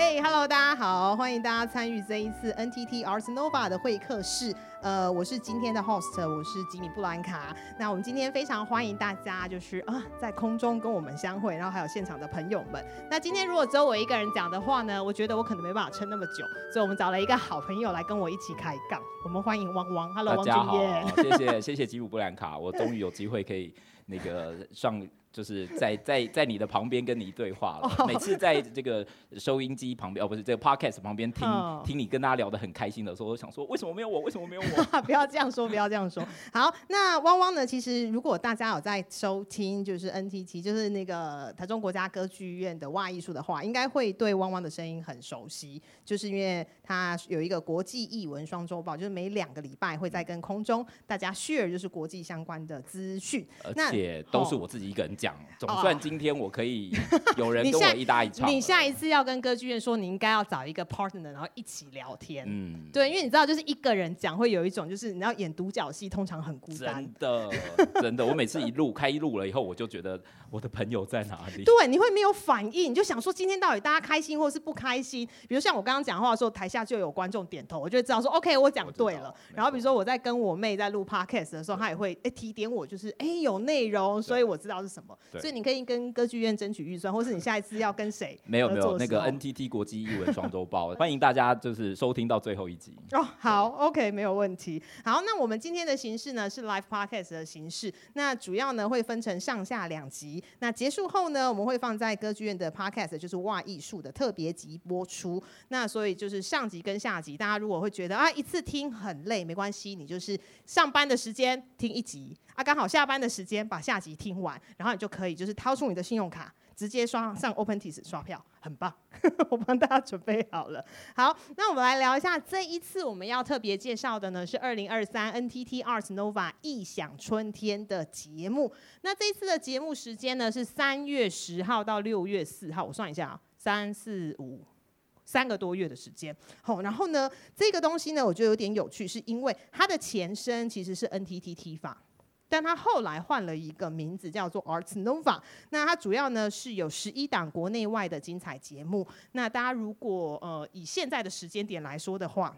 嘿、hey，Hello，大家好，欢迎大家参与这一次 NTT Ars Nova 的会客室。呃，我是今天的 host，我是吉米布兰卡。那我们今天非常欢迎大家，就是啊，在空中跟我们相会，然后还有现场的朋友们。那今天如果只有我一个人讲的话呢，我觉得我可能没办法撑那么久，所以我们找了一个好朋友来跟我一起开杠。我们欢迎汪汪，Hello，汪俊业。谢谢谢谢吉姆布兰卡，我终于有机会可以那个上。就是在 在在你的旁边跟你对话了。每次在这个收音机旁边，哦，不是这个 podcast 旁边听、oh. 听你跟大家聊得很开心的时候，我想说，为什么没有我？为什么没有我？不要这样说，不要这样说。好，那汪汪呢？其实如果大家有在收听，就是 NTT，就是那个台中国家歌剧院的哇艺术的话，应该会对汪汪的声音很熟悉，就是因为他有一个国际译文双周报，就是每两个礼拜会在跟空中大家 share 就是国际相关的资讯，而且都是我自己一个人讲。总算今天我可以有人 跟我一搭一唱。你下一次要跟歌剧院说，你应该要找一个 partner，然后一起聊天。嗯，对，因为你知道，就是一个人讲会有一种，就是你要演独角戏，通常很孤单。真的，真的，我每次一录开一录了以后，我就觉得我的朋友在哪里？对，你会没有反应，你就想说今天到底大家开心或是不开心？比如像我刚刚讲话的时候，台下就有观众点头，我就知道说 OK，我讲对了。然后比如说我在跟我妹在录 podcast 的时候，她也会哎提点我，就是哎有内容，所以我知道是什么。所以你可以跟歌剧院争取预算，或是你下一次要跟谁？没有没有，那个 NTT 国际译文双周报，欢迎大家就是收听到最后一集。哦，好，OK，没有问题。好，那我们今天的形式呢是 Live Podcast 的形式，那主要呢会分成上下两集。那结束后呢，我们会放在歌剧院的 Podcast，就是哇艺术的特别集播出。那所以就是上集跟下集，大家如果会觉得啊一次听很累，没关系，你就是上班的时间听一集。啊，刚好下班的时间把下集听完，然后你就可以就是掏出你的信用卡，直接刷上 OpenTix 刷票，很棒，我帮大家准备好了。好，那我们来聊一下这一次我们要特别介绍的呢，是二零二三 NTT Ars Nova 艺响春天的节目。那这一次的节目时间呢是三月十号到六月四号，我算一下啊，三四五三个多月的时间。好，然后呢这个东西呢我觉得有点有趣，是因为它的前身其实是 NTT T 法。但他后来换了一个名字，叫做 Arts Nova。那它主要呢是有十一档国内外的精彩节目。那大家如果呃以现在的时间点来说的话，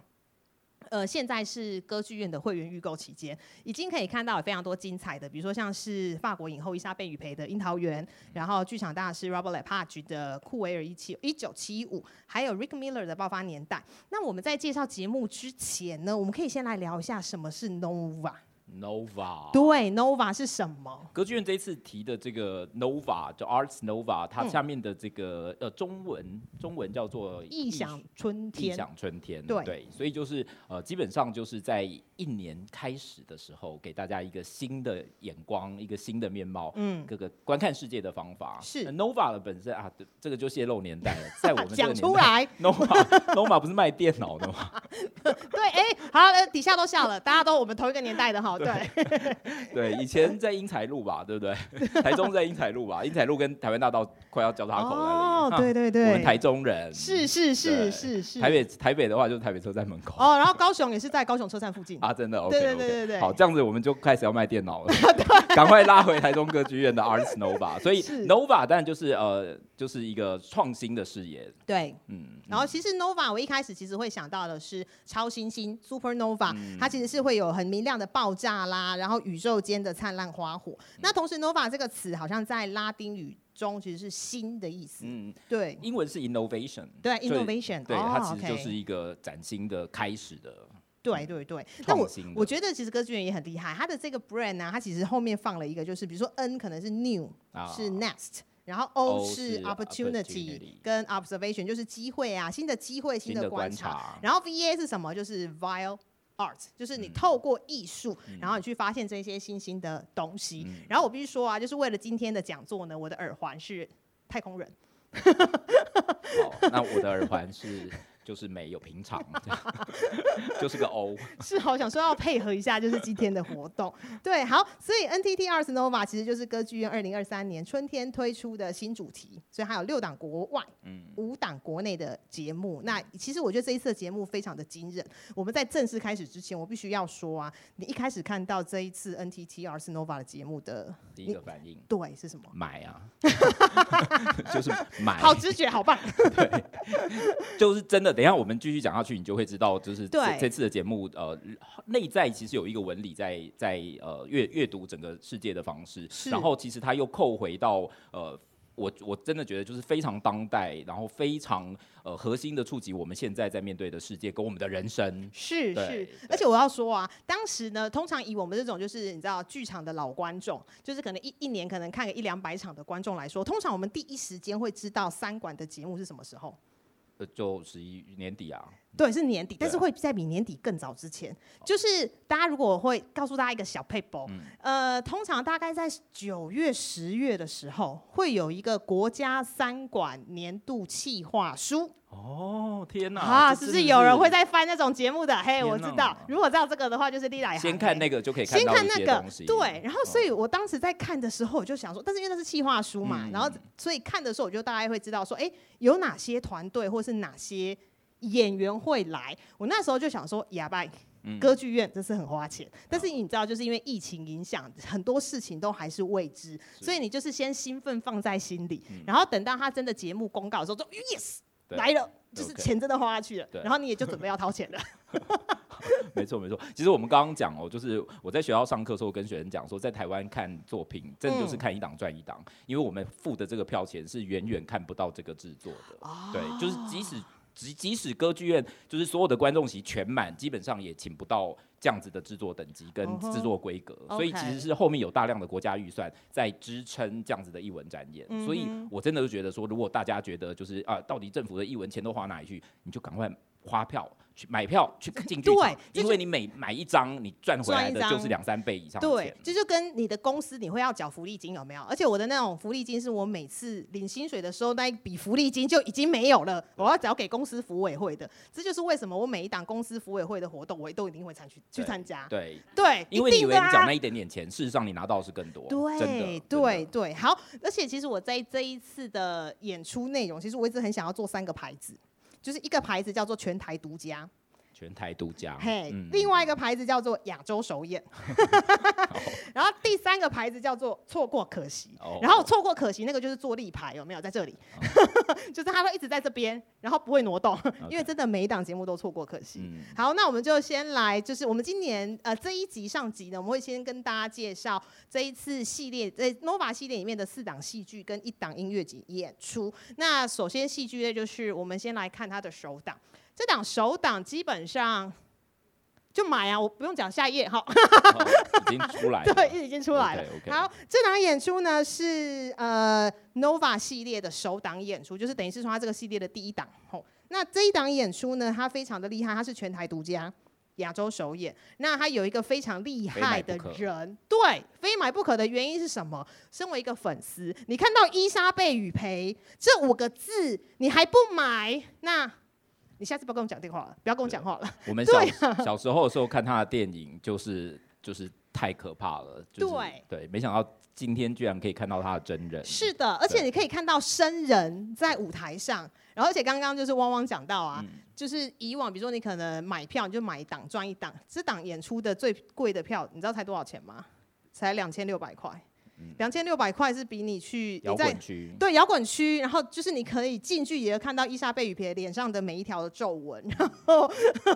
呃现在是歌剧院的会员预购期间，已经可以看到有非常多精彩的，比如说像是法国影后伊莎贝·雨培的《樱桃园》，然后剧场大师 Robert Lepage 的《库维尔一七一九七五》，还有 Rick Miller 的《爆发年代》。那我们在介绍节目之前呢，我们可以先来聊一下什么是 Nova。Nova 对，Nova 是什么？歌剧院这一次提的这个 Nova，就 Arts Nova，它下面的这个、嗯、呃中文中文叫做异想春天。异想春天，对，对，所以就是呃基本上就是在一年开始的时候，给大家一个新的眼光，一个新的面貌，嗯，各个观看世界的方法。是 Nova 的本身啊，这个就泄露年代了，在我们 讲出来，Nova Nova 不是卖电脑的吗？对，哎、欸，好，呃，底下都笑了，大家都我们同一个年代的哈。对，对，以前在英才路吧，对不对？台中在英才路吧，英才路跟台湾大道快要交叉口那里。哦，对对对，我们台中人。是是是是是。台北台北的话就是台北车站门口。哦，然后高雄也是在高雄车站附近。啊，真的？OK 对对对对对。好，这样子我们就开始要卖电脑了。赶快拉回台中歌剧院的 Ars Nova。所以 Nova 当然就是呃，就是一个创新的视野。对，嗯。然后其实 Nova 我一开始其实会想到的是超新星 Supernova，它其实是会有很明亮的爆炸啦，然后宇宙间的灿烂花火。嗯、那同时，nova 这个词好像在拉丁语中其实是新的意思。嗯，对。英文是 innovation。对，innovation。对，它其实就是一个崭新的开始的。对对对。那我我觉得其实歌剧院也很厉害，它的这个 brand 呢、啊，它其实后面放了一个，就是比如说 N 可能是 new，、啊、是 next，然后 O 是 opportunity 跟 observation，就是机会啊，新的机会，新的观察。观察然后 VA 是什么？就是 vile。Art 就是你透过艺术，嗯、然后你去发现这些新兴的东西。嗯、然后我必须说啊，就是为了今天的讲座呢，我的耳环是太空人。好，那我的耳环是。就是没有平常，就是个 O。是好想说要配合一下，就是今天的活动。对，好，所以 NTT Ars Nova 其实就是歌剧院二零二三年春天推出的新主题，所以还有六档国外，嗯，五档国内的节目。那其实我觉得这一次的节目非常的惊人。我们在正式开始之前，我必须要说啊，你一开始看到这一次 NTT Ars Nova 的节目的第一个反应，对，是什么？买啊，就是买，好直觉，好棒。对，就是真的。等一下我们继续讲下去，你就会知道，就是这对这次的节目，呃，内在其实有一个纹理在在呃阅阅读整个世界的方式，然后其实它又扣回到呃。我我真的觉得就是非常当代，然后非常呃核心的触及我们现在在面对的世界跟我们的人生。是是，而且我要说啊，当时呢，通常以我们这种就是你知道剧场的老观众，就是可能一一年可能看个一两百场的观众来说，通常我们第一时间会知道三馆的节目是什么时候。呃，就是一年底啊。对，是年底，但是会在比年底更早之前。就是大家如果我会告诉大家一个小撇步，嗯、呃，通常大概在九月、十月的时候，会有一个国家三管年度企划书。哦，天哪！啊，是不是有人会在翻那种节目的？嘿，我知道。如果知道这个的话，就是丽来先看那个就可以看先看那个。对，然后所以我当时在看的时候，我就想说，但是因为那是企划书嘛，嗯、然后所以看的时候，我就大概会知道说，哎、欸，有哪些团队或是哪些。演员会来，我那时候就想说，哑巴歌剧院这是很花钱，嗯、但是你知道，就是因为疫情影响，很多事情都还是未知，所以你就是先兴奋放在心里，嗯、然后等到他真的节目公告的时候，就 yes 来了，就是钱真的花下去了，然后你也就准备要掏钱了。没错没错，其实我们刚刚讲哦，就是我在学校上课的时候跟学生讲说，在台湾看作品，真的就是看一档赚一档，嗯、因为我们付的这个票钱是远远看不到这个制作的，哦、对，就是即使。即即使歌剧院就是所有的观众席全满，基本上也请不到这样子的制作等级跟制作规格，uh huh. 所以其实是后面有大量的国家预算在支撑这样子的艺文展演。Uh. 所以我真的就觉得说，如果大家觉得就是啊，到底政府的艺文钱都花哪里去，你就赶快花票。去买票 去进剧场，因为你每买一张，你赚回来的就是两三倍以上。对，这就跟你的公司你会要缴福利金有没有？而且我的那种福利金是我每次领薪水的时候那一笔福利金就已经没有了，我要缴给公司服委会的。这就是为什么我每一档公司服委会的活动，我都一定会参去去参加。对对，因为你以为你缴那一点点钱，事实上你拿到的是更多。对对对，好，而且其实我在这一次的演出内容，其实我一直很想要做三个牌子。就是一个牌子叫做全台独家，全台独家。嘿，另外一个牌子叫做亚洲首演，然后第三个牌子叫做错过可惜。然后错过可惜那个就是做立牌，有没有在这里？就是他会一直在这边，然后不会挪动，因为真的每一档节目都错过可惜。好，那我们就先来，就是我们今年呃这一集上集呢，我们会先跟大家介绍这一次系列在 Nova 系列里面的四档戏剧跟一档音乐节演出。那首先戏剧呢，就是我们先来看。他的首档，这档首档基本上就买啊，我不用讲下一页哈，已经出来了，对，已经出来了。Okay, okay. 好，这档演出呢是呃 Nova 系列的首档演出，就是等于是说它这个系列的第一档。吼，那这一档演出呢，它非常的厉害，它是全台独家，亚洲首演。那它有一个非常厉害的人，对，非买不可的原因是什么？身为一个粉丝，你看到伊莎贝雨培这五个字，你还不买？那你下次不要跟我讲电话了，不要跟我讲话了。我们 小、啊、小时候的时候看他的电影，就是就是太可怕了。就是、对对，没想到今天居然可以看到他的真人。是的，而且你可以看到生人在舞台上。然后，而且刚刚就是汪汪讲到啊，嗯、就是以往比如说你可能买票你就买一档赚一档，这档演出的最贵的票，你知道才多少钱吗？才两千六百块。两千六百块是比你去摇滚区，对摇滚区，然后就是你可以近距离的看到伊莎贝雨蓓脸上的每一条的皱纹，然后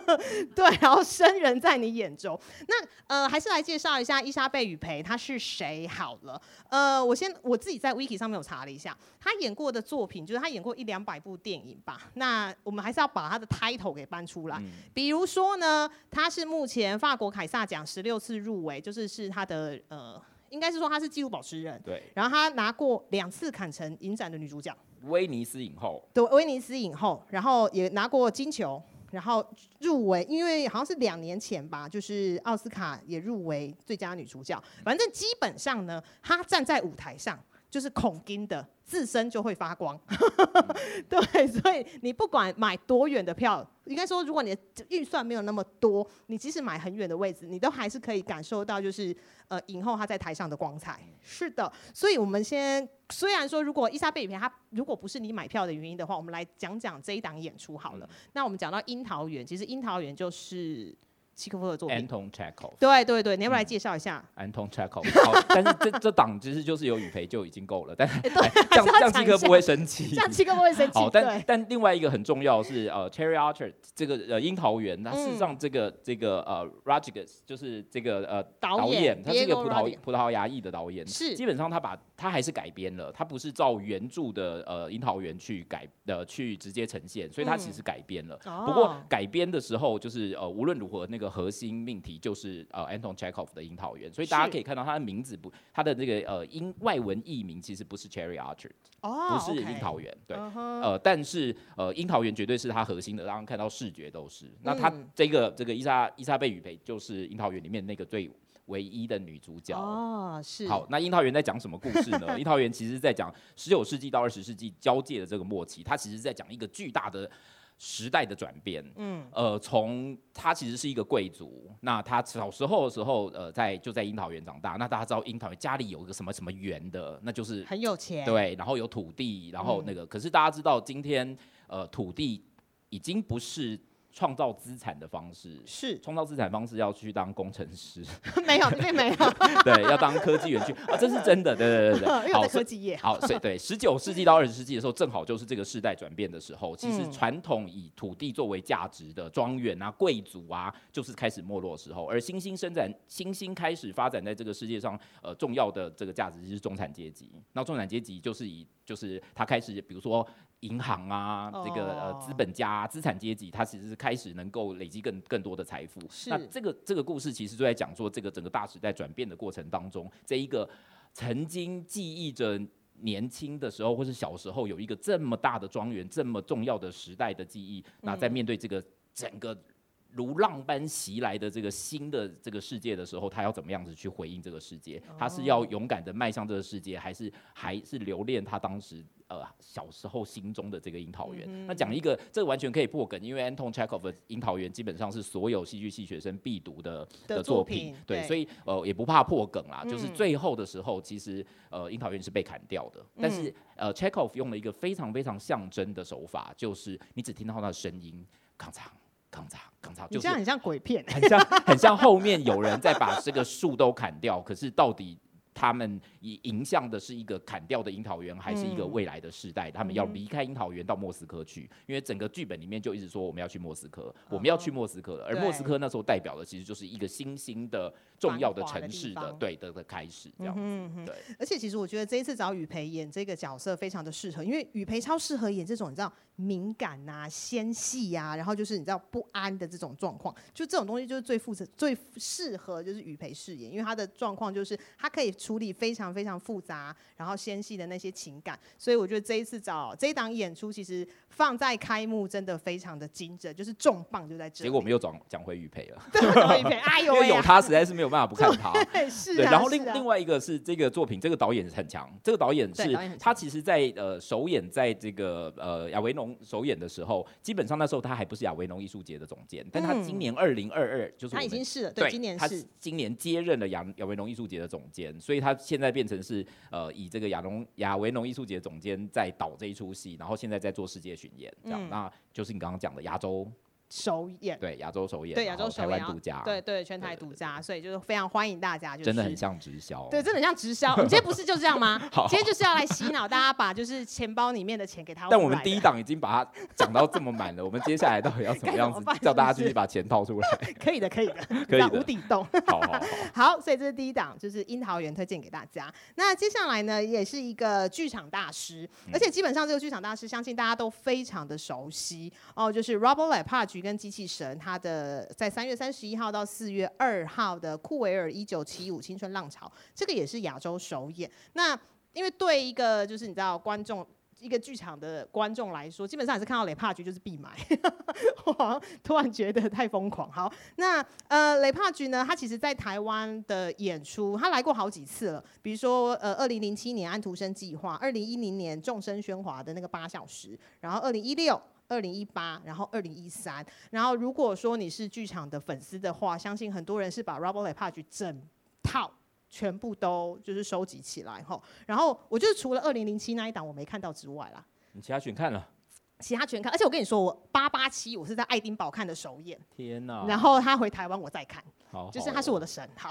对，然后生人在你眼中。那呃，还是来介绍一下伊莎贝雨蓓他是谁好了。呃，我先我自己在 Wiki 上面有查了一下，他演过的作品就是他演过一两百部电影吧。那我们还是要把他的 title 给搬出来，嗯、比如说呢，他是目前法国凯撒奖十六次入围，就是是他的呃。应该是说她是纪录保持人，对。然后她拿过两次坎城影展的女主角，威尼斯影后，对，威尼斯影后，然后也拿过金球，然后入围，因为好像是两年前吧，就是奥斯卡也入围最佳女主角。反正基本上呢，她站在舞台上就是恐惊的。自身就会发光，对，所以你不管买多远的票，应该说，如果你的预算没有那么多，你即使买很远的位置，你都还是可以感受到，就是呃，影后她在台上的光彩。是的，所以我们先，虽然说，如果伊莎贝雨片它如果不是你买票的原因的话，我们来讲讲这一档演出好了。嗯、那我们讲到樱桃园，其实樱桃园就是契诃夫的作品。Anton Chekhov。对对对，你要不要来介绍一下？Anton Chekhov。好，但是这这档其实就是有雨培就已经够了，但 是这样 这样契诃夫会生气，这样契诃夫会生气。好，但但另外一个很重要是呃，Cherry Orchard 这个呃樱桃园，那事实上这个这个呃 Rodriguez 就是这个呃导演，他是一个葡萄葡萄牙裔的导演，是基本上他把他还是改编了，他不是照原著的呃樱桃园去改的去直接呈现，所以他其实改编了。不过改编的时候就是呃无论如何那个核心命题就是呃 Anton Chekhov 的樱桃园，所以大家可以看到他的名字不，他的这个呃英外文译名其实不是 Cherry Orchard，不是樱桃园，对，呃但是呃樱桃园绝对是他核心的，让人看到视觉都是。那他这个这个伊莎伊莎贝雨培就是樱桃园里面那个最唯一的女主角。哦，是。好，那樱桃园在讲什么故事呢？樱桃园其实在讲十九世纪到二十世纪交界的这个末期，它其实在讲一个巨大的时代的转变。嗯，呃，从他其实是一个贵族，那他小时候的时候，呃，在就在樱桃园长大。那大家知道樱桃园家里有一个什么什么园的，那就是很有钱。对，然后有土地，然后那个，嗯、可是大家知道今天呃土地已经不是。创造资产的方式。是。创造资产方式要去当工程师，没有并没有，对，要当科技园区。啊，这是真的，对对对对，好科技业，好，所以对，十九世纪到二十世纪的时候，正好就是这个世代转变的时候。其实传统以土地作为价值的庄园啊、贵族啊，就是开始没落的时候，而新兴生产、新兴开始发展在这个世界上，呃，重要的这个价值就是中产阶级。那中产阶级就是以，就是他开始，比如说。银行啊，这个呃资本家、啊、资产阶级，他其实是开始能够累积更更多的财富。是那这个这个故事其实就在讲说，这个整个大时代转变的过程当中，这一个曾经记忆着年轻的时候或是小时候有一个这么大的庄园，这么重要的时代的记忆，那在面对这个整个。如浪般袭来的这个新的这个世界的时候，他要怎么样子去回应这个世界？他是要勇敢的迈向这个世界，还是还是留恋他当时呃小时候心中的这个樱桃园？嗯、那讲一个，这个完全可以破梗，因为 Anton Chekhov 的樱桃园基本上是所有戏剧系学生必读的的作品，作品对，对所以呃也不怕破梗啦。嗯、就是最后的时候，其实呃樱桃园是被砍掉的，但是呃 Chekhov 用了一个非常非常象征的手法，就是你只听到他的声音，咔嚓。刚才，刚才就是很像鬼片，很像很像后面有人在把这个树都砍掉，可是到底。他们以迎向的是一个砍掉的樱桃园，还是一个未来的世代？嗯、他们要离开樱桃园到莫斯科去，因为整个剧本里面就一直说我们要去莫斯科，我们要去莫斯科了。而莫斯科那时候代表的其实就是一个新兴的重要的城市的，的对的的开始这样子。嗯、哼对。而且其实我觉得这一次找雨培演这个角色非常的适合，因为雨培超适合演这种你知道敏感啊、纤细啊，然后就是你知道不安的这种状况，就这种东西就是最负责、最适合就是雨培饰演，因为他的状况就是他可以。处理非常非常复杂，然后纤细的那些情感，所以我觉得这一次找这一档演出，其实放在开幕真的非常的精准，就是重磅就在这里。结果我们又转讲回雨培了，对，讲回雨培，哎呦，因为有他实在是没有办法不看他。对，是、啊。然后另、另外一个是这个作品，这个导演很强，这个导演是他其实在呃首演在这个呃亚维诺农首演的时候，基本上那时候他还不是亚维农艺术节的总监，但他今年二零二二就是他已经是了，对，今年是他今年接任了亚亚维农艺术节的总监，所以。所以他现在变成是呃，以这个亚农亚维农艺术节总监在导这一出戏，然后现在在做世界巡演，这样，嗯、那就是你刚刚讲的亚洲。首演对亚洲首演，对亚洲首演，独家，对对全台独家，所以就是非常欢迎大家，就是真的很像直销，对，真的很像直销。我们今天不是就这样吗？好今天就是要来洗脑大家，把就是钱包里面的钱给他。但我们第一档已经把它讲到这么满了，我们接下来到底要怎么样子叫大家继续把钱掏出来？可以的，可以的，可以的，无底洞。好好好，所以这是第一档，就是樱桃园推荐给大家。那接下来呢，也是一个剧场大师，而且基本上这个剧场大师，相信大家都非常的熟悉哦，就是 Robert Lepage 跟机器神。他的在三月三十一号到四月二号的库维尔一九七五青春浪潮，这个也是亚洲首演。那因为对一个就是你知道观众一个剧场的观众来说，基本上也是看到雷帕局就是必买。我好像突然觉得太疯狂。好，那呃雷帕局呢，他其实在台湾的演出，他来过好几次了。比如说呃二零零七年安徒生计划，二零一零年众生喧哗的那个八小时，然后二零一六。二零一八，然后二零一三，然后如果说你是剧场的粉丝的话，相信很多人是把 Robert Lepage 整套全部都就是收集起来哈。然后我就是除了二零零七那一档我没看到之外啦，你其他全看了？其他全看，而且我跟你说，我八八七我是在爱丁堡看的首演，天哪！然后他回台湾我再看，好好就是他是我的神，好。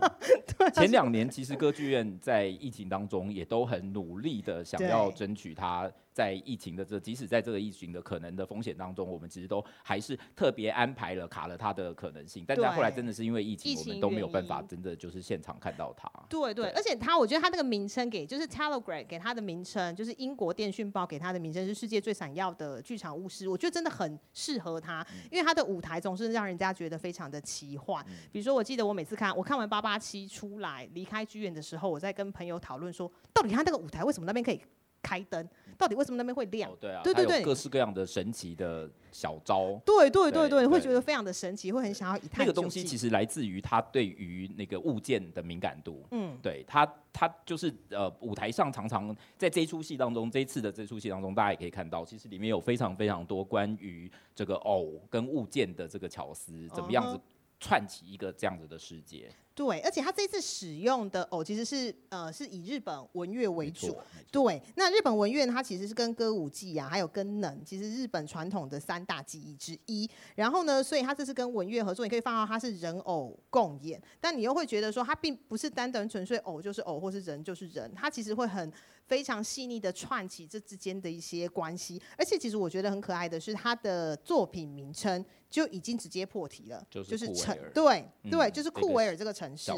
对，前两年其实歌剧院在疫情当中也都很努力的想要争取他。在疫情的这，即使在这个疫情的可能的风险当中，我们其实都还是特别安排了卡了他的可能性。但是后来真的是因为疫情，我们都没有办法真的就是现场看到他。对对，对，而且他，我觉得他那个名称给就是 Telegraph 给他的名称，就是英国电讯报给他的名称是世界最闪耀的剧场巫师。我觉得真的很适合它，因为他的舞台总是让人家觉得非常的奇幻。比如说，我记得我每次看我看完八八七出来离开剧院的时候，我在跟朋友讨论说，到底他那个舞台为什么那边可以开灯？到底为什么那边会亮？哦、对啊，对对对，各式各样的神奇的小招。对对对对，会觉得非常的神奇，会很想要一探。那个东西其实来自于他对于那个物件的敏感度。嗯，对他，他就是呃，舞台上常常在这一出戏当中，这一次的这出戏当中，大家也可以看到，其实里面有非常非常多关于这个偶跟物件的这个巧思，怎么样子串起一个这样子的世界。对，而且他这次使用的偶其实是呃是以日本文乐为主。对，那日本文乐它其实是跟歌舞伎啊，还有跟能，其实日本传统的三大技艺之一。然后呢，所以他这次跟文乐合作，你可以放到它是人偶共演，但你又会觉得说它并不是单单纯粹偶就是偶，或是人就是人，它其实会很非常细腻的串起这之间的一些关系。而且其实我觉得很可爱的是，他的作品名称就已经直接破题了，就是城，对对，就是库维尔这个城。市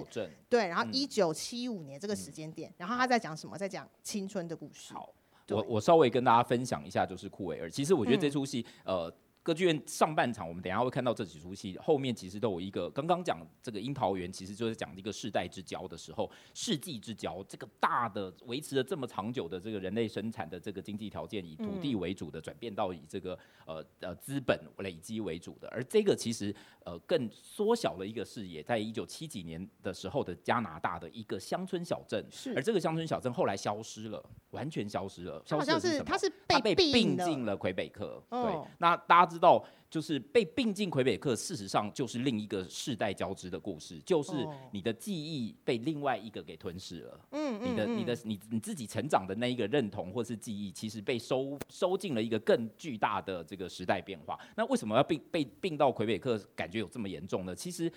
对，然后一九七五年这个时间点，嗯、然后他在讲什么？在讲青春的故事。好，我我稍微跟大家分享一下，就是库维尔。其实我觉得这出戏，嗯、呃。歌剧院上半场，我们等一下会看到这几出戏，后面其实都有一个。刚刚讲这个《樱桃园》，其实就是讲一个世代之交的时候，世纪之交，这个大的维持了这么长久的这个人类生产的这个经济条件，以土地为主的，转变到以这个呃呃资本累积为主的。而这个其实呃更缩小了一个视野，在一九七几年的时候的加拿大的一个乡村小镇，是。而这个乡村小镇后来消失了，完全消失了。消失了是什么？它是它被并进了魁北克。对，那大家知道，就是被并进魁北克，事实上就是另一个世代交织的故事，就是你的记忆被另外一个给吞噬了。嗯，你的、你的、你你自己成长的那一个认同或是记忆，其实被收收进了一个更巨大的这个时代变化。那为什么要并被并到魁北克？感觉有这么严重呢？其实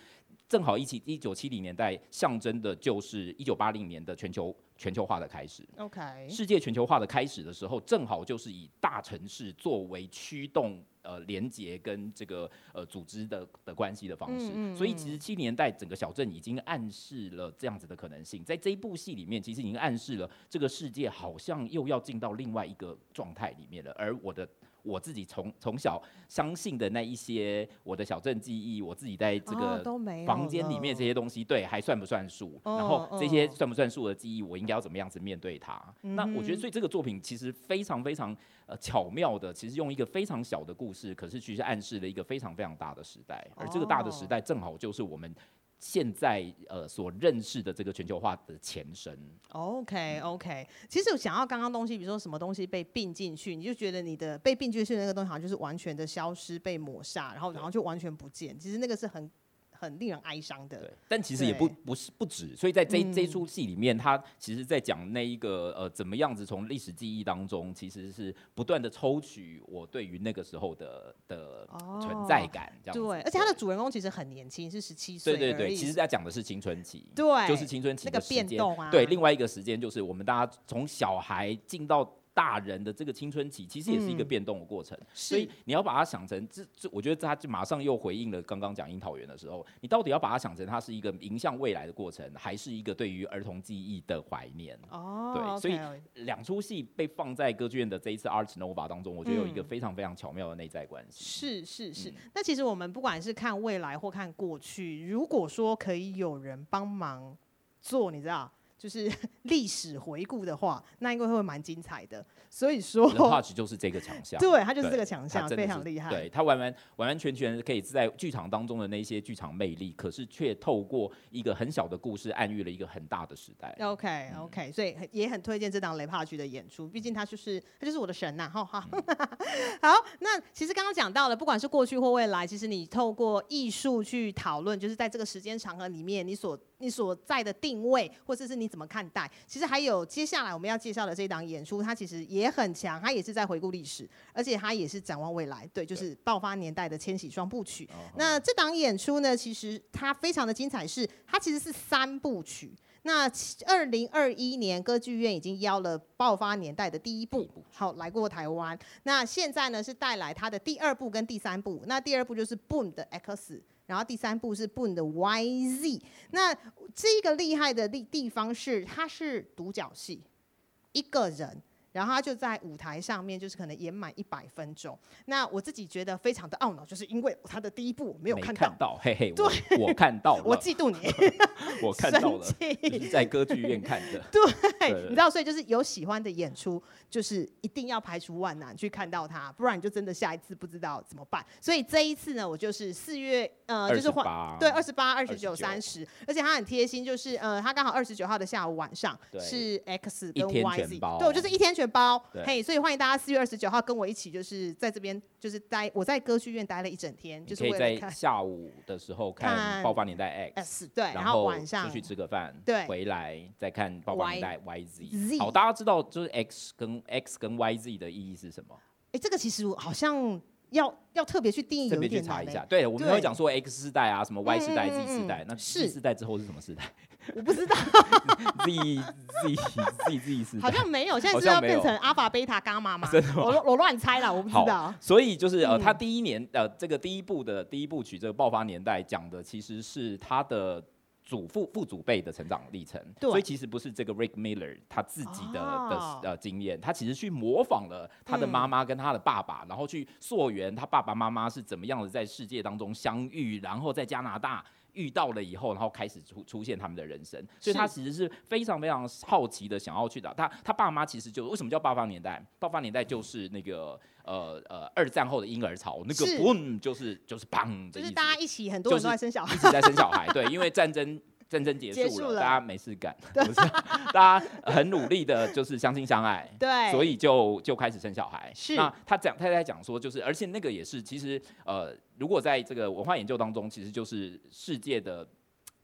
正好一起一九七零年代象征的就是一九八零年的全球全球化的开始。OK，世界全球化的开始的时候，正好就是以大城市作为驱动。呃，连接跟这个呃组织的的关系的方式，嗯嗯嗯，所以其实七零年代整个小镇已经暗示了这样子的可能性，在这一部戏里面，其实已经暗示了这个世界好像又要进到另外一个状态里面了，而我的。我自己从从小相信的那一些我的小镇记忆，我自己在这个房间里面这些东西，对，还算不算数？然后这些算不算数的记忆，我应该要怎么样子面对它？那我觉得，所以这个作品其实非常非常呃巧妙的，其实用一个非常小的故事，可是其实暗示了一个非常非常大的时代，而这个大的时代正好就是我们。现在呃所认识的这个全球化的前身。OK OK，其实我想要刚刚东西，比如说什么东西被并进去，你就觉得你的被并进去的那个东西好像就是完全的消失、被抹杀，然后然后就完全不见。其实那个是很。很令人哀伤的，对，但其实也不不是不止，所以在这这出戏里面，他其实在讲那一个呃，怎么样子从历史记忆当中，其实是不断的抽取我对于那个时候的的存在感，这样子。对，而且他的主人公其实很年轻，是十七岁。对对对，其实在讲的是青春期，对，就是青春期的那个变动啊。对，另外一个时间就是我们大家从小孩进到。大人的这个青春期其实也是一个变动的过程，嗯、所以你要把它想成这这，我觉得他就马上又回应了刚刚讲樱桃园的时候，你到底要把它想成它是一个迎向未来的过程，还是一个对于儿童记忆的怀念？哦，对.所以两出戏被放在歌剧院的这一次 Ars Nova 当中，我觉得有一个非常非常巧妙的内在关系。是是是，那、嗯、其实我们不管是看未来或看过去，如果说可以有人帮忙做，你知道？就是 历史回顾的话，那应该会蛮精彩的。所以说，Lepage 就是这个强项，对，他就是这个强项，非常厉害。对，他完完完完全全可以在剧场当中的那些剧场魅力，可是却透过一个很小的故事，暗喻了一个很大的时代。OK OK，、嗯、所以也很推荐这档 Lepage 的演出，毕竟他就是他就是我的神呐、啊。好好，嗯、好，那其实刚刚讲到了，不管是过去或未来，其实你透过艺术去讨论，就是在这个时间长河里面，你所你所在的定位，或者是你怎么看待？其实还有接下来我们要介绍的这档演出，它其实也很强，它也是在回顾历史，而且它也是展望未来。对，就是爆发年代的千禧双部曲。那这档演出呢，其实它非常的精彩是，是它其实是三部曲。那二零二一年歌剧院已经邀了爆发年代的第一部，好来过台湾。那现在呢是带来它的第二部跟第三部。那第二部就是 Boom 的 X。然后第三步是 Boom 的 YZ，那这个厉害的地地方是，它是独角戏，一个人。然后他就在舞台上面，就是可能演满一百分钟。那我自己觉得非常的懊恼，就是因为他的第一部没有看到，看到嘿嘿，对我，我看到 了，我嫉妒你，我看到了，就是在歌剧院看的。对，你知道，所以就是有喜欢的演出，就是一定要排除万难去看到它，不然你就真的下一次不知道怎么办。所以这一次呢，我就是四月呃，就是换对二十八、二十九、三十，而且他很贴心，就是呃，他刚好二十九号的下午晚上是 X 跟 YZ，对，我就是一天全包，嘿，所以欢迎大家四月二十九号跟我一起，就是在这边，就是待我在歌剧院待了一整天，就是为了可以在下午的时候看《爆发年代 X》，对，然后晚上出去吃个饭，对，回来再看《爆发年代 YZ》。好，大家知道就是 X 跟 X 跟 YZ 的意义是什么？哎，这个其实好像要要特别去定义，特别去查一下。对，我们会讲说 X 世代啊，什么 Y 世代、Z 世代，那 Z 世代之后是什么世代？我不知道，Z Z Z Z 是好像没有，现在是要变成阿法、贝塔、伽马吗？我我乱猜了，我不知道。所以就是呃，他第一年呃，这个第一部的第一部曲，这个爆发年代讲的其实是他的祖父、父祖辈的成长历程。对，所以其实不是这个 Rick Miller 他自己的的呃经验，他其实去模仿了他的妈妈跟他的爸爸，然后去溯源他爸爸妈妈是怎么样的在世界当中相遇，然后在加拿大。遇到了以后，然后开始出出现他们的人生，所以他其实是非常非常好奇的，想要去找他。他爸妈其实就为什么叫爆发年代？爆发年代就是那个呃呃二战后的婴儿潮，那个 boom 就是就是砰，就是大家一起很多人都在生小孩，一直在生小孩，对，因为战争。战争结束了，大家没事干，不是？大家很努力的，就是相亲相爱，对，所以就就开始生小孩。是，那他讲，他在讲说，就是，而且那个也是，其实，呃，如果在这个文化研究当中，其实就是世界的，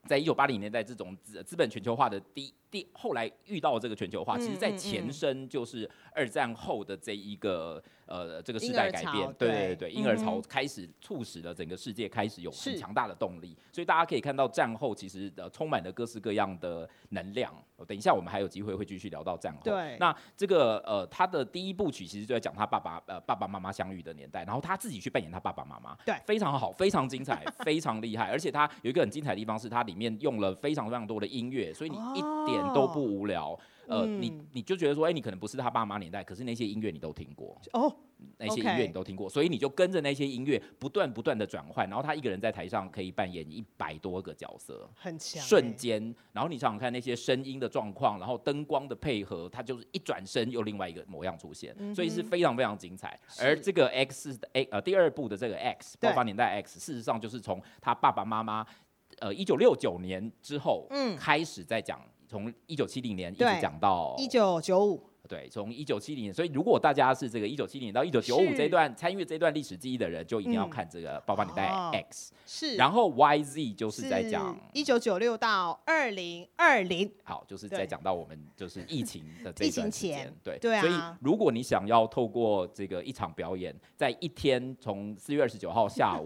在一九八零年代这种资资本全球化的第第后来遇到这个全球化，嗯、其实在前身就是二战后的这一个。呃，这个时代改变，对对对，婴儿潮开始促使了整个世界开始有很强大的动力，所以大家可以看到战后其实呃充满了各式各样的能量。等一下我们还有机会会继续聊到战后。对，那这个呃他的第一部曲其实就在讲他爸爸呃爸爸妈妈相遇的年代，然后他自己去扮演他爸爸妈妈，对，非常好，非常精彩，非常厉害，而且他有一个很精彩的地方是它里面用了非常非常多的音乐，所以你一点都不无聊。呃，你你就觉得说，哎，你可能不是他爸妈年代，可是那些音乐你都听过哦。那些音乐你都听过，所以你就跟着那些音乐不断不断的转换，然后他一个人在台上可以扮演一百多个角色，很强。瞬间，然后你想想看那些声音的状况，然后灯光的配合，他就是一转身又另外一个模样出现，所以是非常非常精彩。而这个 X 的 A 呃第二部的这个 X 爆发年代 X，事实上就是从他爸爸妈妈呃一九六九年之后嗯开始在讲，从一九七零年一直讲到一九九五。对，从一九七零年，所以如果大家是这个一九七零年到一九九五这段参与这段历史记忆的人，就一定要看这个爆发年代 X。是，然后 YZ 就是在讲一九九六到二零二零。好，就是在讲到我们就是疫情的这段时间。对对啊。所以如果你想要透过这个一场表演，在一天从四月二十九号下午，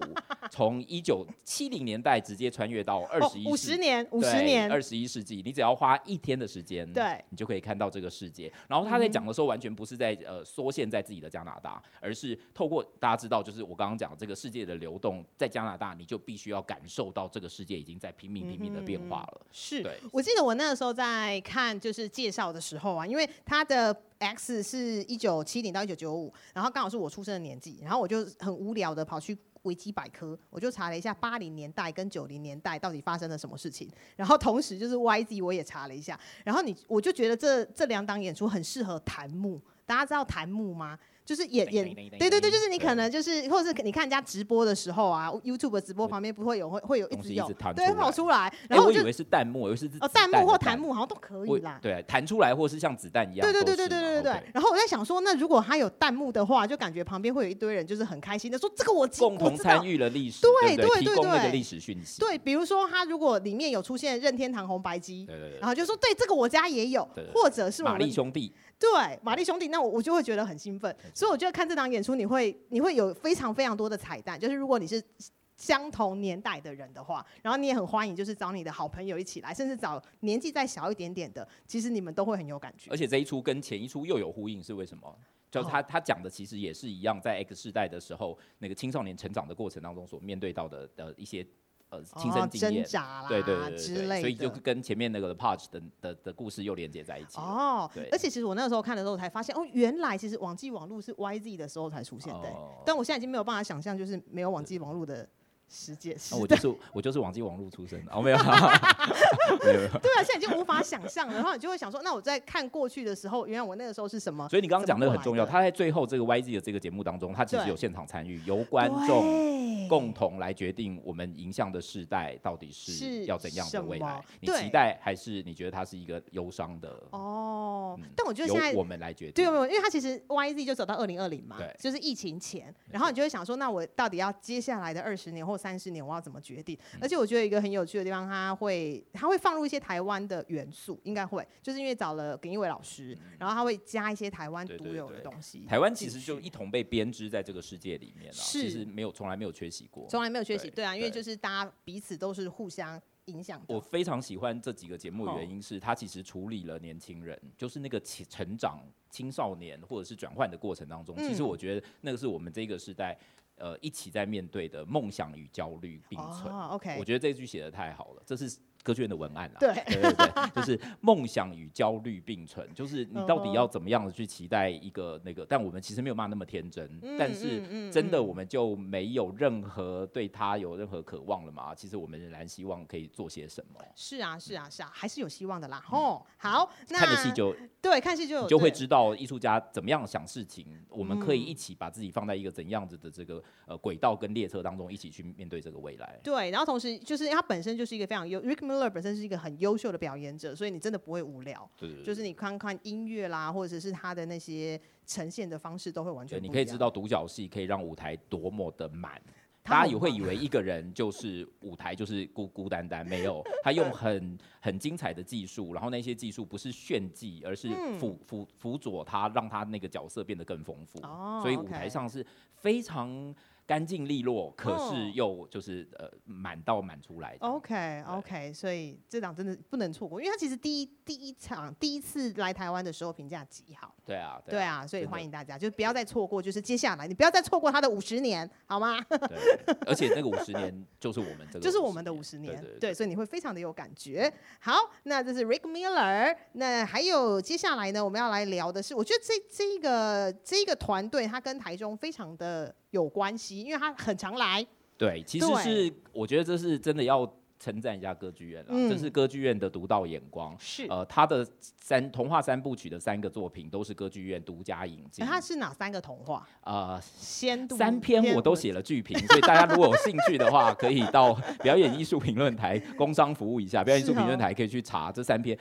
从一九七零年代直接穿越到二十一五十年五十年二十一世纪，你只要花一天的时间，对，你就可以看到这个世界。然后。他在讲的时候，完全不是在呃缩限在自己的加拿大，而是透过大家知道，就是我刚刚讲这个世界的流动，在加拿大，你就必须要感受到这个世界已经在拼命拼命的变化了。是，我记得我那个时候在看就是介绍的时候啊，因为他的 X 是一九七零到一九九五，然后刚好是我出生的年纪，然后我就很无聊的跑去。维基百科，我就查了一下八零年代跟九零年代到底发生了什么事情，然后同时就是 YZ 我也查了一下，然后你我就觉得这这两档演出很适合弹幕。大家知道弹幕吗？就是演演，对对对，就是你可能就是，或者是你看人家直播的时候啊，YouTube 直播旁边不会有会会有一直有，对，跑出来，然后我以为是弹幕，以为是哦弹幕或弹幕好像都可以啦，对，弹出来或是像子弹一样，对对对对对对对。然后我在想说，那如果他有弹幕的话，就感觉旁边会有一堆人就是很开心的说这个我共同参与了历史，对对对对，历史讯息。对，比如说他如果里面有出现任天堂红白机，对对对，然后就说对这个我家也有，或者是玛丽兄弟。对，玛丽兄弟，那我我就会觉得很兴奋，所以我觉得看这档演出，你会你会有非常非常多的彩蛋，就是如果你是相同年代的人的话，然后你也很欢迎，就是找你的好朋友一起来，甚至找年纪再小一点点的，其实你们都会很有感觉。而且这一出跟前一出又有呼应，是为什么？就他他讲的其实也是一样，在 X 世代的时候，那个青少年成长的过程当中所面对到的的一些。呃，亲身经验，哦、对对对，对之类的，所以就跟前面那个 Pudge 的的的故事又连接在一起。哦，对，而且其实我那个时候看的时候才发现，哦，原来其实网际网络是 YZ 的时候才出现的，哦、但我现在已经没有办法想象，就是没有网际网络的。世界是、哦，我就是我就是网际网络出身的，哦 没有，对啊，现在已经无法想象了，然后你就会想说，那我在看过去的时候，原来我那个时候是什么？所以你刚刚讲的很重要，他在最后这个 YZ 的这个节目当中，他其实有现场参与，由观众共同来决定我们影像的世代到底是要怎样的未来。你期待还是你觉得它是一个忧伤的？哦，嗯、但我觉得现在我们来决定，对，没有因为他其实 YZ 就走到二零二零嘛，对，就是疫情前，然后你就会想说，那我到底要接下来的二十年或三十年，我要怎么决定？而且我觉得一个很有趣的地方，他会他会放入一些台湾的元素，应该会，就是因为找了耿一伟老师，然后他会加一些台湾独有的东西。台湾其实就一同被编织在这个世界里面了，其实没有从来没有缺席过，从来没有缺席。对啊，因为就是大家彼此都是互相影响。我非常喜欢这几个节目的原因是，他其实处理了年轻人，就是那个成长青少年或者是转换的过程当中，其实我觉得那个是我们这个时代。呃，一起在面对的梦想与焦虑并存。Oh, OK，我觉得这句写的太好了，这是歌剧院的文案啦。对，对对对，就是梦想与焦虑并存，就是你到底要怎么样的去期待一个那个？但我们其实没有骂那么天真，嗯、但是真的我们就没有任何对他有任何渴望了吗？其实我们仍然希望可以做些什么。是啊，是啊，是啊，还是有希望的啦。哦、嗯，好，那看的戏就对，看戏就有就会知道艺术家怎么样想事情。我们可以一起把自己放在一个怎样子的这个。呃，轨道跟列车当中一起去面对这个未来。对，然后同时就是他本身就是一个非常有，Rick Miller 本身是一个很优秀的表演者，所以你真的不会无聊。对，对，对，就是你看看音乐啦，或者是他的那些呈现的方式，都会完全。你可以知道独角戏可以让舞台多么的满。大家也会以为一个人就是舞台，就是孤孤单单，没有 他用很很精彩的技术，然后那些技术不是炫技，而是辅辅辅佐他，让他那个角色变得更丰富。哦，所以舞台上是非常。干净利落，可是又就是呃满到满出来。OK OK，所以这档真的不能错过，因为他其实第一第一场第一次来台湾的时候评价极好。对啊，对啊，所以欢迎大家就不要再错过，就是接下来你不要再错过他的五十年，好吗？对，而且那个五十年就是我们这个，就是我们的五十年，对，所以你会非常的有感觉。好，那这是 Rick Miller，那还有接下来呢，我们要来聊的是，我觉得这这个这个团队他跟台中非常的。有关系，因为他很常来。对，其实是我觉得这是真的要称赞一下歌剧院了，嗯、这是歌剧院的独到眼光。是，呃，他的三童话三部曲的三个作品都是歌剧院独家引进。他是哪三个童话？呃，先三篇我都写了剧评，所以大家如果有兴趣的话，可以到表演艺术评论台工商服务一下。表演艺术评论台可以去查这三篇，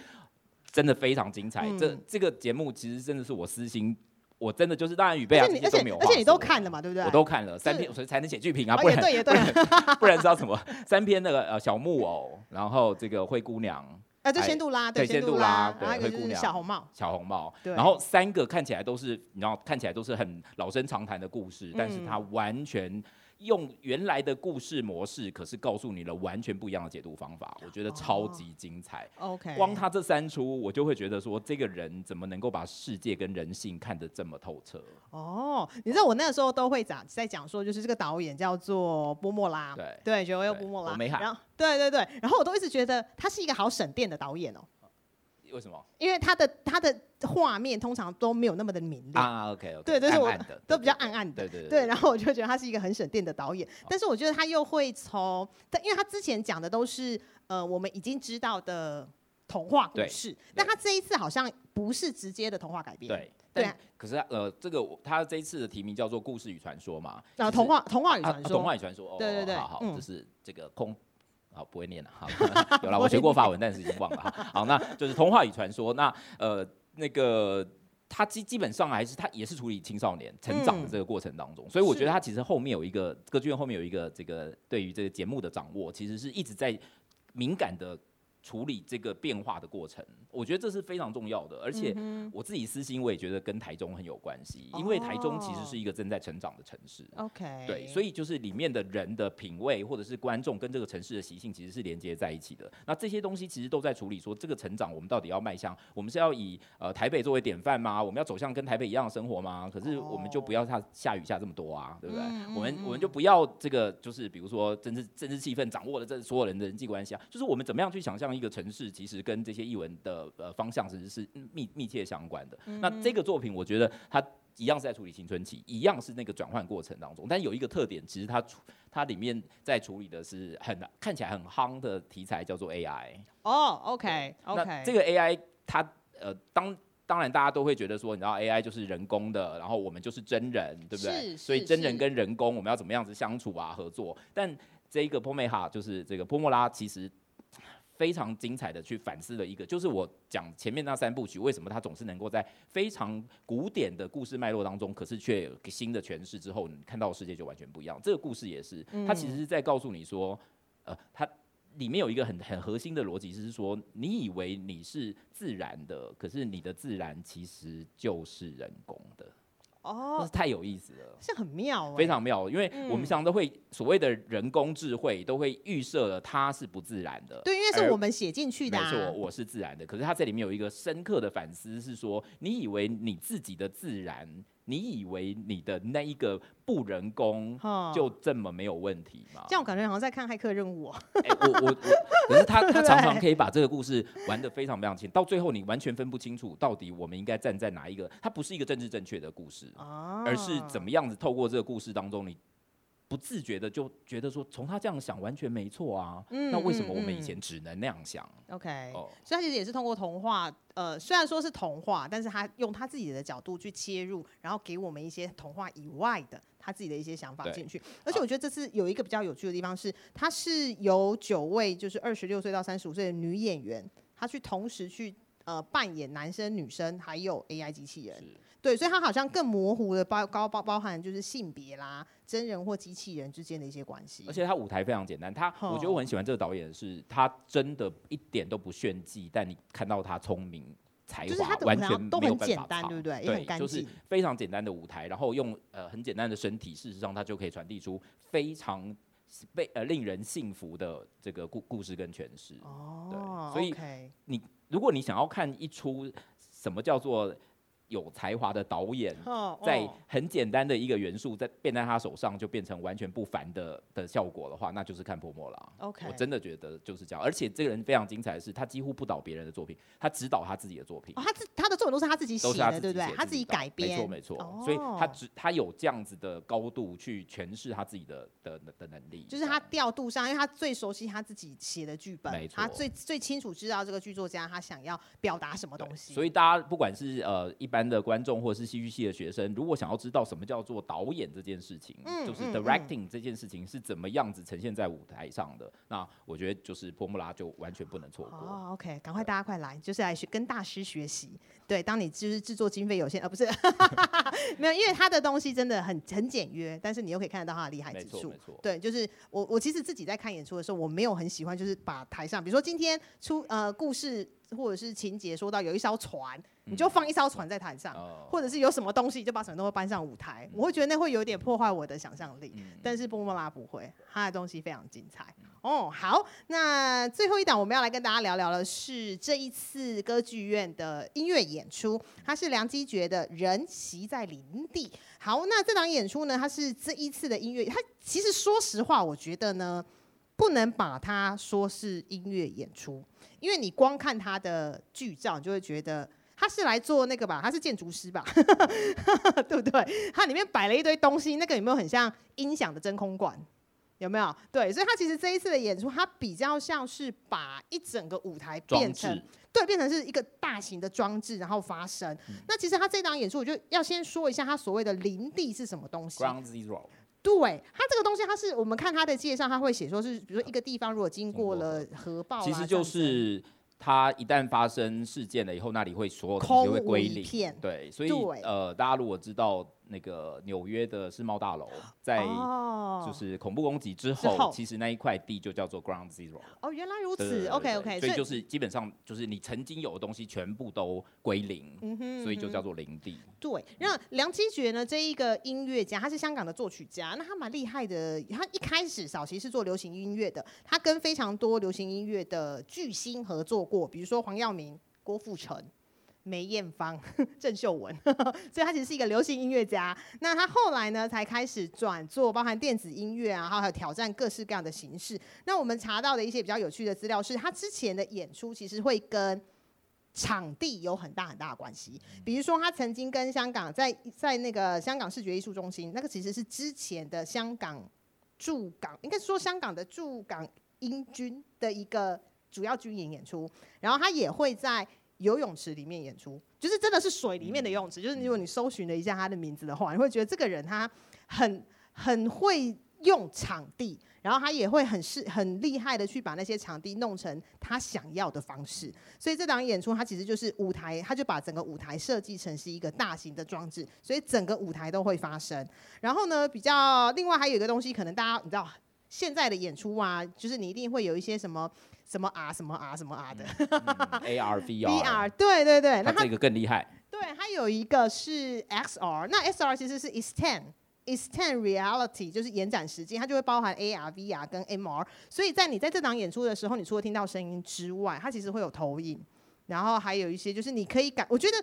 真的非常精彩。嗯、这这个节目其实真的是我私心。我真的就是，当然语备啊，这些都没有而。而且你都看了嘛，对不对？我都看了三篇，所以才能写剧评啊，不然不然 不然知道什么？三篇那个呃小木偶，然后这个灰姑娘，啊，就仙杜拉，对仙杜拉，对灰姑娘，小红帽，小红帽，对。然后三个看起来都是，你知道，看起来都是很老生常谈的故事，但是它完全。用原来的故事模式，可是告诉你了完全不一样的解读方法，我觉得超级精彩。Oh, OK，光他这三出，我就会觉得说，这个人怎么能够把世界跟人性看得这么透彻？哦，oh, 你知道我那个时候都会讲，在讲说，就是这个导演叫做波莫拉，对。对，觉得有波莫拉，没喊，然后对对对，然后我都一直觉得他是一个好省电的导演哦。为什么？因为他的他的画面通常都没有那么的明亮啊。OK OK，对，就是我暗暗的都比较暗暗的。对对对，对。然后我就觉得他是一个很省电的导演，哦、但是我觉得他又会从，但因为他之前讲的都是呃我们已经知道的童话故事，但他这一次好像不是直接的童话改编。对。对啊，可是呃，这个他这一次的题名叫做《故事与传说》嘛，啊，童话童话与传说，啊，童话与传说，哦，对对对，好这是这个空，好不会念了，好，有了，我学过法文，但是已经忘了，好，那就是童话与传说，那呃那个。他基基本上还是他也是处理青少年成长的这个过程当中，嗯、所以我觉得他其实后面有一个歌剧院后面有一个这个对于这个节目的掌握，其实是一直在敏感的。处理这个变化的过程，我觉得这是非常重要的。而且我自己私心，我也觉得跟台中很有关系，因为台中其实是一个正在成长的城市。OK，对，所以就是里面的人的品味，或者是观众跟这个城市的习性，其实是连接在一起的。那这些东西其实都在处理，说这个成长我们到底要迈向，我们是要以呃台北作为典范吗？我们要走向跟台北一样的生活吗？可是我们就不要下下雨下这么多啊，对不对？我们我们就不要这个，就是比如说政治政治气氛掌握了这所有人的人际关系啊，就是我们怎么样去想象一个城市，其实跟这些译文的呃方向其实是密密切相关的。嗯、那这个作品，我觉得它一样是在处理青春期，一样是那个转换过程当中，但有一个特点，其实它它里面在处理的是很看起来很夯的题材，叫做 AI。哦，OK OK。那这个 AI 它呃当当然大家都会觉得说，你知道 AI 就是人工的，然后我们就是真人，对不对？所以真人跟人工我们要怎么样子相处啊，合作？但这个波梅哈就是这个波莫拉，其实。非常精彩的去反思了一个，就是我讲前面那三部曲，为什么它总是能够在非常古典的故事脉络当中，可是却有新的诠释之后，你看到的世界就完全不一样。这个故事也是，它其实是在告诉你说，呃，它里面有一个很很核心的逻辑，是说，你以为你是自然的，可是你的自然其实就是人工的。哦，是太有意思了，是很妙，非常妙。因为我们常常都会所谓的人工智慧，都会预设了它是不自然的。对，因为是我们写进去的。没错，我是自然的。可是它这里面有一个深刻的反思，是说你以为你自己的自然。你以为你的那一个不人工就这么没有问题吗？这样我感觉好像在看骇客任务哦、欸。我我我，可是他他常常可以把这个故事玩得非常非常清，到最后你完全分不清楚到底我们应该站在哪一个。它不是一个政治正确的故事，而是怎么样子透过这个故事当中你。不自觉的就觉得说，从他这样想完全没错啊。嗯，那为什么我们以前只能那样想？OK，哦，所以他其实也是通过童话，呃，虽然说是童话，但是他用他自己的角度去切入，然后给我们一些童话以外的他自己的一些想法进去。而且我觉得这次有一个比较有趣的地方是，他是由九位就是二十六岁到三十五岁的女演员，她去同时去呃扮演男生、女生，还有 AI 机器人。对，所以他好像更模糊的包高包包含就是性别啦，真人或机器人之间的一些关系。而且他舞台非常简单，他我觉得我很喜欢这个导演是，他真的一点都不炫技，但你看到他聪明才华完全没有简单，对不对？对，就是非常简单的舞台，然后用呃很简单的身体，事实上他就可以传递出非常被呃令人信服的这个故故事跟诠释。哦，对，所以你如果你想要看一出什么叫做。有才华的导演，在很简单的一个元素，在变在他手上就变成完全不凡的的效果的话，那就是看泼墨了。OK，我真的觉得就是这样。而且这个人非常精彩的是，他几乎不导别人的作品，他只导他自己的作品。哦，他自他的作品都是他自己写的，对不对？他自己改编，没错没错。哦，所以他只他有这样子的高度去诠释他自己的的的能力，就是他调度上，因为他最熟悉他自己写的剧本，他最最清楚知道这个剧作家他想要表达什么东西。所以大家不管是呃一般。般的观众或者是戏剧系的学生，如果想要知道什么叫做导演这件事情，嗯、就是 directing 这件事情是怎么样子呈现在舞台上的，嗯、那我觉得就是波莫拉就完全不能错过。哦，OK，赶快大家快来，就是来学跟大师学习。对，当你就是制作经费有限，呃，不是，没有，因为他的东西真的很很简约，但是你又可以看得到他的厉害之处。对，就是我我其实自己在看演出的时候，我没有很喜欢，就是把台上，比如说今天出呃故事。或者是情节说到有一艘船，你就放一艘船在台上，嗯、或者是有什么东西就把什么东西搬上舞台，嗯、我会觉得那会有点破坏我的想象力。嗯、但是波莫拉不会，他的东西非常精彩。嗯、哦，好，那最后一档我们要来跟大家聊聊的是这一次歌剧院的音乐演出，它是梁基觉的《人席在林地》。好，那这档演出呢，它是这一次的音乐，它其实说实话，我觉得呢，不能把它说是音乐演出。因为你光看他的剧照，你就会觉得他是来做那个吧，他是建筑师吧，对不对？他里面摆了一堆东西，那个有没有很像音响的真空管？有没有？对，所以他其实这一次的演出，他比较像是把一整个舞台变成对，变成是一个大型的装置，然后发声。嗯、那其实他这档演出，我就要先说一下他所谓的林地是什么东西。Ground Zero。对，它这个东西，它是我们看它的介绍，他会写说是，比如说一个地方如果经过了核爆，其实就是它一旦发生事件了以后，那里会所有东西会归零。对，所以呃，大家如果知道。那个纽约的世贸大楼，在就是恐怖攻击之后，哦、其实那一块地就叫做 Ground Zero。哦，原来如此。OK OK，所以就是基本上就是你曾经有的东西全部都归零，嗯哼，所以就叫做零地。对，那梁基觉呢？这一个音乐家，他是香港的作曲家，那他蛮厉害的。他一开始早期是做流行音乐的，他跟非常多流行音乐的巨星合作过，比如说黄耀明、郭富城。梅艳芳、郑秀文，所以他其实是一个流行音乐家。那他后来呢，才开始转做包含电子音乐啊，还有挑战各式各样的形式。那我们查到的一些比较有趣的资料是，他之前的演出其实会跟场地有很大很大的关系。比如说，他曾经跟香港在在那个香港视觉艺术中心，那个其实是之前的香港驻港，应该说香港的驻港英军的一个主要军营演出。然后他也会在。游泳池里面演出，就是真的是水里面的游泳池。就是如果你搜寻了一下他的名字的话，你会觉得这个人他很很会用场地，然后他也会很是很厉害的去把那些场地弄成他想要的方式。所以这档演出，他其实就是舞台，他就把整个舞台设计成是一个大型的装置，所以整个舞台都会发生。然后呢，比较另外还有一个东西，可能大家你知道现在的演出啊，就是你一定会有一些什么。什么 R 什么 R 什么 R 的、嗯 嗯、，A R V R，V R 对对对，那这个更厉害。对，它有一个是 X R，那 X R 其实是 Extend，Extend Reality，就是延展时间，它就会包含 A R V R 跟 M R。所以在你在这档演出的时候，你除了听到声音之外，它其实会有投影，然后还有一些就是你可以感，我觉得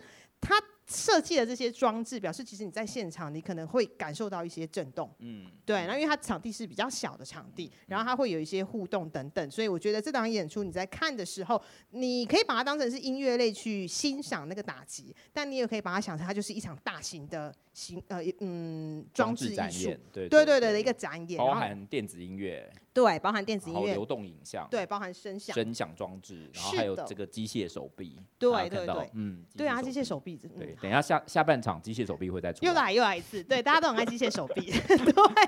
它。设计的这些装置，表示其实你在现场，你可能会感受到一些震动。嗯，对。那因为它场地是比较小的场地，然后它会有一些互动等等，所以我觉得这档演出你在看的时候，你可以把它当成是音乐类去欣赏那个打击，但你也可以把它想成它就是一场大型的形呃嗯装置艺术，对对对的一个展演，包含电子音乐。对，包含电子音乐、流动影像，对，包含声响、声响装置，然后还有这个机械手臂，对对对，嗯，对啊，机械手臂，对，等一下下下半场机械手臂会再出来，又来又来一次，对，大家都很爱机械手臂，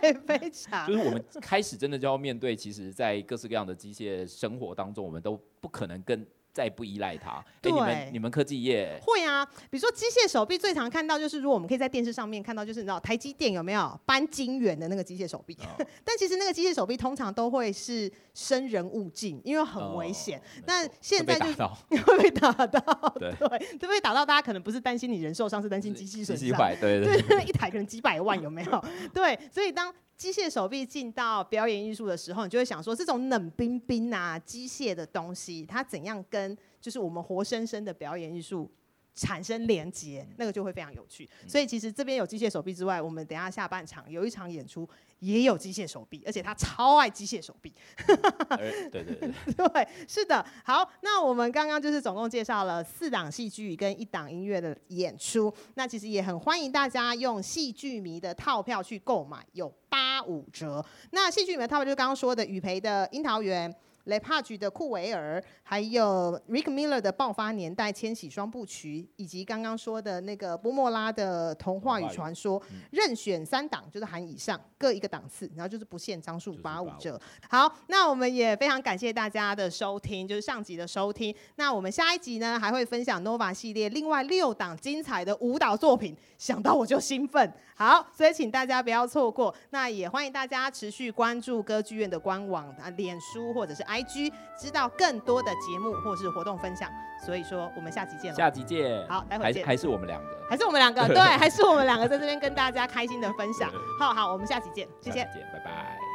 对，非常，就是我们开始真的就要面对，其实，在各式各样的机械生活当中，我们都不可能跟。再不依赖它。对，你们你们科技业会啊，比如说机械手臂，最常看到就是，如果我们可以在电视上面看到，就是你知道台积电有没有搬晶圆的那个机械手臂？哦、但其实那个机械手臂通常都会是生人勿近，因为很危险。那、哦、现在就 会被打到，对，会，被打到，大家可能不是担心你人受伤，是担心机器损伤。对对对，一台可能几百万有没有？对，所以当。机械手臂进到表演艺术的时候，你就会想说，这种冷冰冰啊、机械的东西，它怎样跟就是我们活生生的表演艺术产生连接？那个就会非常有趣。所以其实这边有机械手臂之外，我们等一下下半场有一场演出也有机械手臂，而且他超爱机械手臂。对对对，对，是的。好，那我们刚刚就是总共介绍了四档戏剧跟一档音乐的演出。那其实也很欢迎大家用戏剧迷的套票去购买，有。八五折。那戏剧里面，他们就是刚刚说的雨培的樱桃园。Lepage 的库维尔，还有 Rick Miller 的爆发年代千禧双部曲，以及刚刚说的那个波莫拉的童话与传说，任选三档，就是含以上各一个档次，然后就是不限张数，八五折。好，那我们也非常感谢大家的收听，就是上集的收听。那我们下一集呢，还会分享 Nova 系列另外六档精彩的舞蹈作品，想到我就兴奋。好，所以请大家不要错过。那也欢迎大家持续关注歌剧院的官网啊、脸书或者是 IG，知道更多的节目或是活动分享。所以说，我们下集见了。下集见。好，待会见。还是我们两个。还是我们两个。对，还是我们两个在这边跟大家开心的分享。好好，我们下期见。谢谢。见，拜拜。